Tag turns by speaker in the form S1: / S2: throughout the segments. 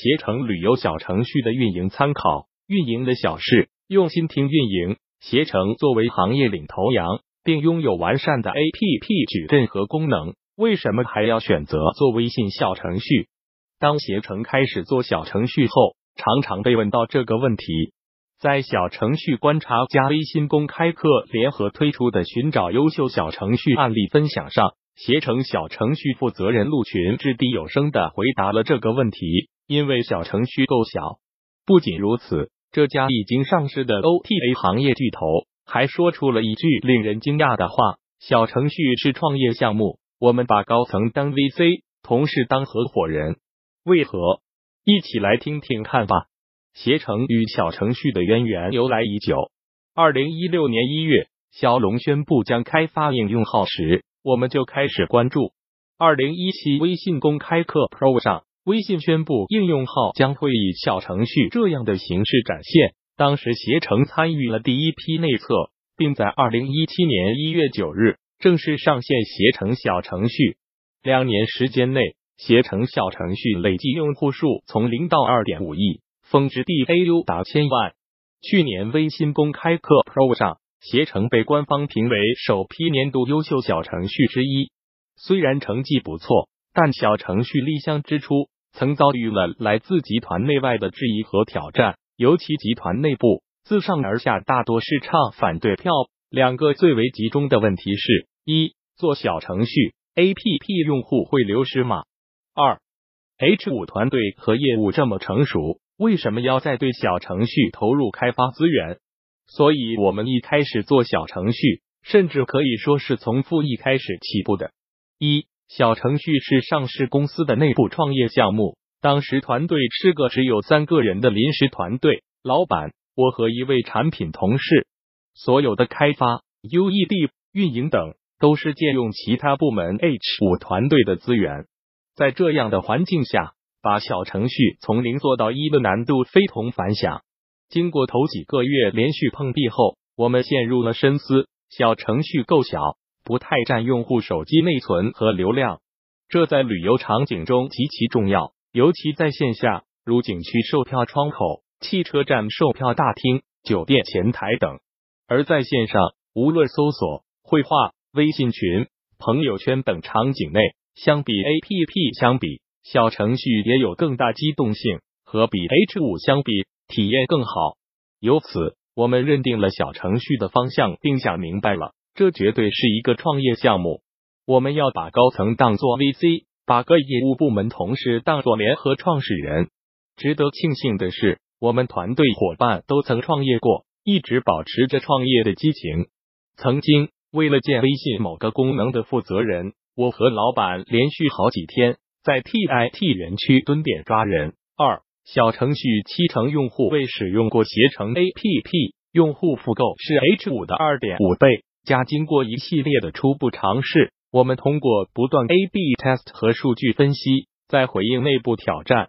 S1: 携程旅游小程序的运营参考，运营的小事，用心听运营。携程作为行业领头羊，并拥有完善的 APP 矩阵和功能，为什么还要选择做微信小程序？当携程开始做小程序后，常常被问到这个问题。在小程序观察加微信公开课联合推出的寻找优秀小程序案例分享上，携程小程序负责人陆群掷地有声的回答了这个问题。因为小程序够小。不仅如此，这家已经上市的 OTA 行业巨头还说出了一句令人惊讶的话：“小程序是创业项目，我们把高层当 VC，同事当合伙人。”为何？一起来听听看吧。携程与小程序的渊源由来已久。二零一六年一月，骁龙宣布将开发应用号时，我们就开始关注。二零一七微信公开课 Pro 上，微信宣布应用号将会以小程序这样的形式展现。当时携程参与了第一批内测，并在二零一七年一月九日正式上线携程小程序。两年时间内，携程小程序累计用户数从零到二点五亿。峰值 DAU 达千万。去年微信公开课 Pro 上，携程被官方评为首批年度优秀小程序之一。虽然成绩不错，但小程序立项之初，曾遭遇了来自集团内外的质疑和挑战。尤其集团内部自上而下大多是唱反对票。两个最为集中的问题是：一、做小程序，APP 用户会流失吗？二、H 五团队和业务这么成熟。为什么要再对小程序投入开发资源？所以我们一开始做小程序，甚至可以说是从负一开始起步的。一小程序是上市公司的内部创业项目，当时团队是个只有三个人的临时团队，老板我和一位产品同事，所有的开发、UED、运营等都是借用其他部门 H 五团队的资源。在这样的环境下。把小程序从零做到一的难度非同凡响。经过头几个月连续碰壁后，我们陷入了深思：小程序够小，不太占用户手机内存和流量，这在旅游场景中极其重要，尤其在线下，如景区售票窗口、汽车站售票大厅、酒店前台等；而在线上，无论搜索、绘画、微信群、朋友圈等场景内，相比 APP 相比。小程序也有更大机动性，和比 H 五相比，体验更好。由此，我们认定了小程序的方向，并想明白了，这绝对是一个创业项目。我们要把高层当做 VC，把各业务部门同事当做联合创始人。值得庆幸的是，我们团队伙伴都曾创业过，一直保持着创业的激情。曾经，为了建微信某个功能的负责人，我和老板连续好几天。在 TIT 园区蹲点抓人。二小程序七成用户未使用过携程 APP，用户复购是 H 五的二点五倍。加经过一系列的初步尝试，我们通过不断 A/B test 和数据分析，在回应内部挑战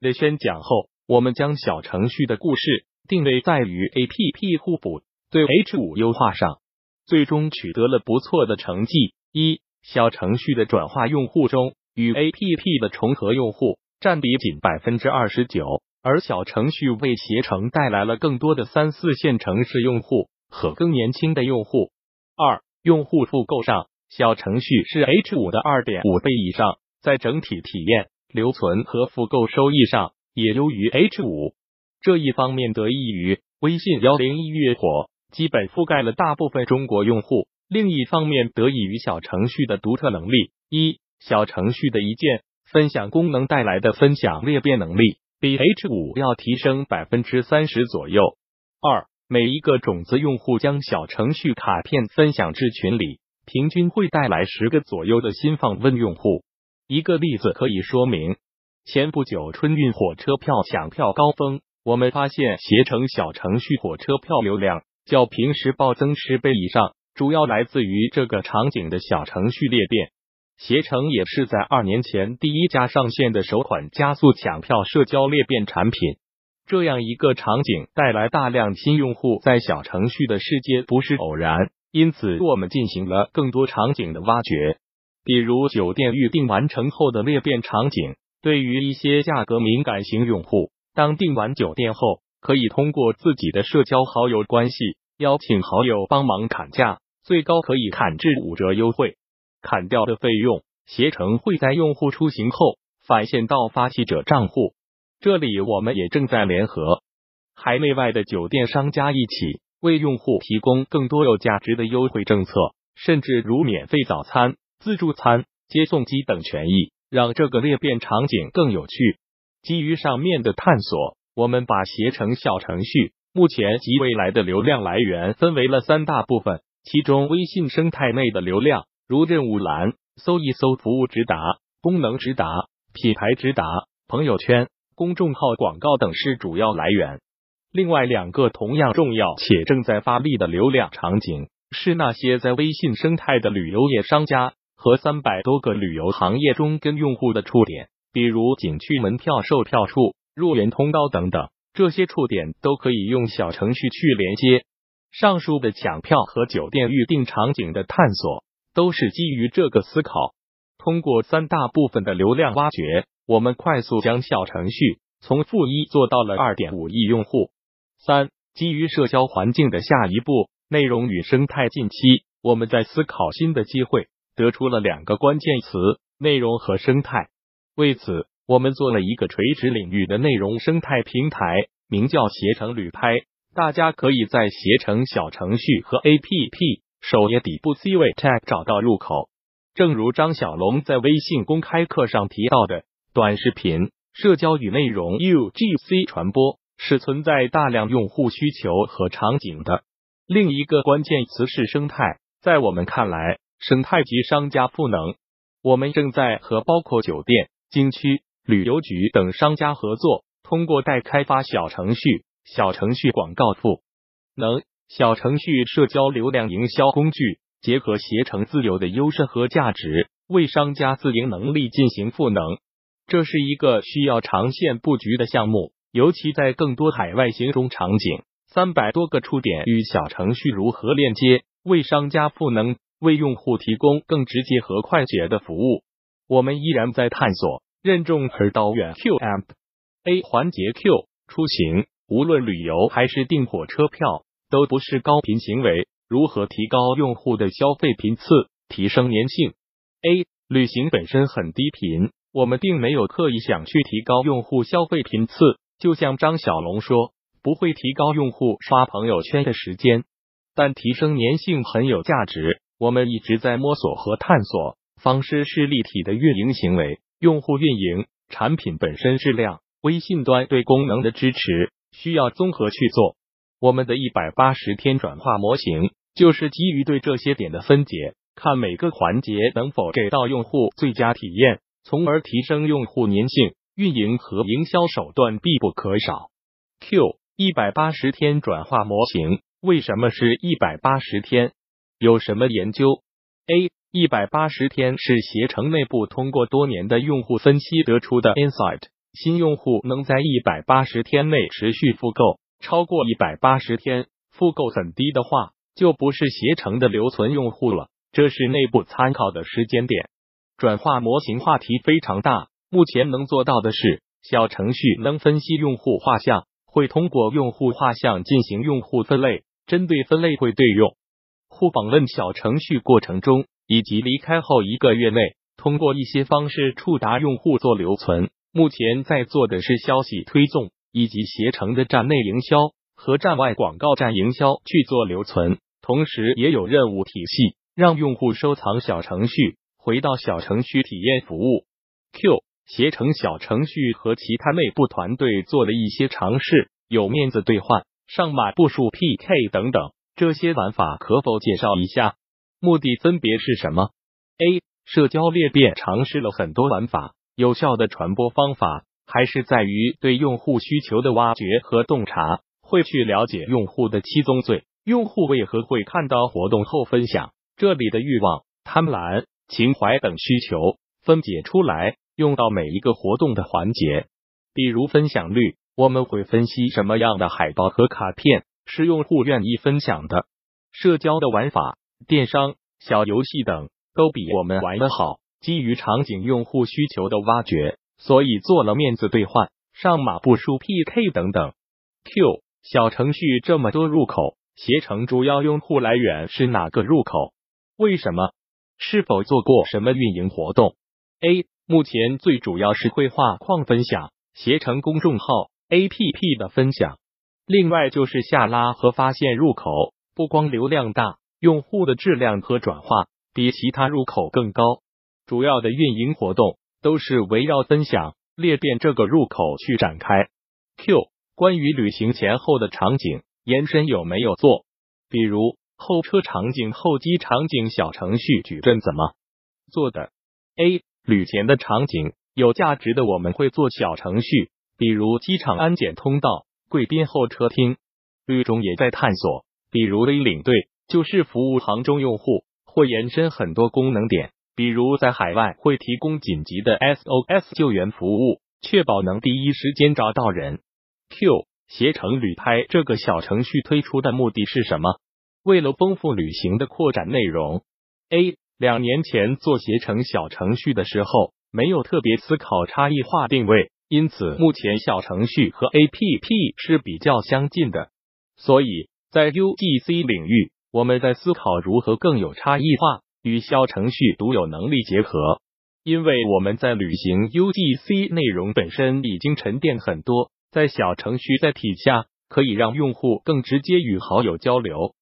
S1: 的宣讲后，我们将小程序的故事定位在与 APP 互补、对 H 五优化上，最终取得了不错的成绩。一小程序的转化用户中。与 A P P 的重合用户占比仅百分之二十九，而小程序为携程带来了更多的三四线城市用户和更年轻的用户。二、用户复购上，小程序是 H 五的二点五倍以上，在整体体验、留存和复购收益上也优于 H 五。这一方面得益于微信幺零一月火，基本覆盖了大部分中国用户；另一方面得益于小程序的独特能力。一小程序的一键分享功能带来的分享裂变能力，比 H 五要提升百分之三十左右。二，每一个种子用户将小程序卡片分享至群里，平均会带来十个左右的新访问用户。一个例子可以说明，前不久春运火车票抢票高峰，我们发现携程小程序火车票流量较平时暴增十倍以上，主要来自于这个场景的小程序裂变。携程也是在二年前第一家上线的首款加速抢票社交裂变产品。这样一个场景带来大量新用户，在小程序的世界不是偶然。因此，我们进行了更多场景的挖掘，比如酒店预订完成后的裂变场景，对于一些价格敏感型用户，当订完酒店后，可以通过自己的社交好友关系邀请好友帮忙砍价，最高可以砍至五折优惠。砍掉的费用，携程会在用户出行后返现到发起者账户。这里我们也正在联合海内外的酒店商家一起，为用户提供更多有价值的优惠政策，甚至如免费早餐、自助餐、接送机等权益，让这个裂变场景更有趣。基于上面的探索，我们把携程小程序目前及未来的流量来源分为了三大部分，其中微信生态内的流量。如任务栏、搜一搜、服务直达、功能直达、品牌直达、朋友圈、公众号广告等是主要来源。另外两个同样重要且正在发力的流量场景，是那些在微信生态的旅游业商家和三百多个旅游行业中跟用户的触点，比如景区门票售票处、入园通道等等。这些触点都可以用小程序去连接。上述的抢票和酒店预订场景的探索。都是基于这个思考。通过三大部分的流量挖掘，我们快速将小程序从负一做到了二点五亿用户。三、基于社交环境的下一步，内容与生态。近期我们在思考新的机会，得出了两个关键词：内容和生态。为此，我们做了一个垂直领域的内容生态平台，名叫携程旅拍。大家可以在携程小程序和 APP。首页底部 C 位 tag 找到入口。正如张小龙在微信公开课上提到的，短视频、社交与内容 UGC 传播是存在大量用户需求和场景的。另一个关键词是生态。在我们看来，生态及商家赋能。我们正在和包括酒店、景区、旅游局等商家合作，通过代开发小程序、小程序广告赋能。小程序社交流量营销工具结合携程自有的优势和价值，为商家自营能力进行赋能。这是一个需要长线布局的项目，尤其在更多海外行中场景。三百多个触点与小程序如何链接，为商家赋能，为用户提供更直接和快捷的服务。我们依然在探索任重而道远。Q App A 环节 Q 出行，无论旅游还是订火车票。都不是高频行为，如何提高用户的消费频次，提升粘性？A. 旅行本身很低频，我们并没有刻意想去提高用户消费频次。就像张小龙说，不会提高用户刷朋友圈的时间，但提升粘性很有价值。我们一直在摸索和探索。方式是立体的运营行为，用户运营、产品本身质量、微信端对功能的支持，需要综合去做。我们的一百八十天转化模型就是基于对这些点的分解，看每个环节能否给到用户最佳体验，从而提升用户粘性。运营和营销手段必不可少。Q 一百八十天转化模型为什么是一百八十天？有什么研究？A 一百八十天是携程内部通过多年的用户分析得出的 insight，新用户能在一百八十天内持续复购。超过一百八十天复购很低的话，就不是携程的留存用户了。这是内部参考的时间点。转化模型话题非常大，目前能做到的是，小程序能分析用户画像，会通过用户画像进行用户分类，针对分类会对用户访问小程序过程中以及离开后一个月内，通过一些方式触达用户做留存。目前在做的是消息推送。以及携程的站内营销和站外广告站营销去做留存，同时也有任务体系让用户收藏小程序，回到小程序体验服务。Q 携程小程序和其他内部团队做了一些尝试，有面子兑换、上马步数 PK 等等，这些玩法可否介绍一下？目的分别是什么？A 社交裂变尝试了很多玩法，有效的传播方法。还是在于对用户需求的挖掘和洞察，会去了解用户的七宗罪，用户为何会看到活动后分享，这里的欲望、贪婪、情怀等需求分解出来，用到每一个活动的环节。比如分享率，我们会分析什么样的海报和卡片是用户愿意分享的。社交的玩法、电商、小游戏等都比我们玩的好。基于场景用户需求的挖掘。所以做了面子兑换、上马步数 PK 等等。Q 小程序这么多入口，携程主要用户来源是哪个入口？为什么？是否做过什么运营活动？A 目前最主要是绘画框分享，携程公众号 APP 的分享，另外就是下拉和发现入口，不光流量大，用户的质量和转化比其他入口更高。主要的运营活动都是围绕分享裂变这个入口去展开。Q 关于旅行前后的场景延伸有没有做？比如候车场景、候机场景，小程序矩阵怎么做的？A 旅前的场景有价值的，我们会做小程序，比如机场安检通道、贵宾候车厅。旅中也在探索，比如微领队就是服务杭州用户，会延伸很多功能点，比如在海外会提供紧急的 SOS 救援服务，确保能第一时间找到人。Q 携程旅拍这个小程序推出的目的是什么？为了丰富旅行的扩展内容。A 两年前做携程小程序的时候，没有特别思考差异化定位，因此目前小程序和 APP 是比较相近的。所以在 UGC 领域，我们在思考如何更有差异化，与小程序独有能力结合。因为我们在旅行 UGC 内容本身已经沉淀很多。在小程序载体下，可以让用户更直接与好友交流。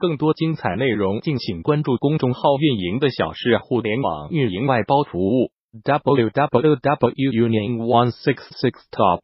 S1: 更多精彩内容，敬请关注公众号运营的小事互联网运营外包服务 www union one six six top。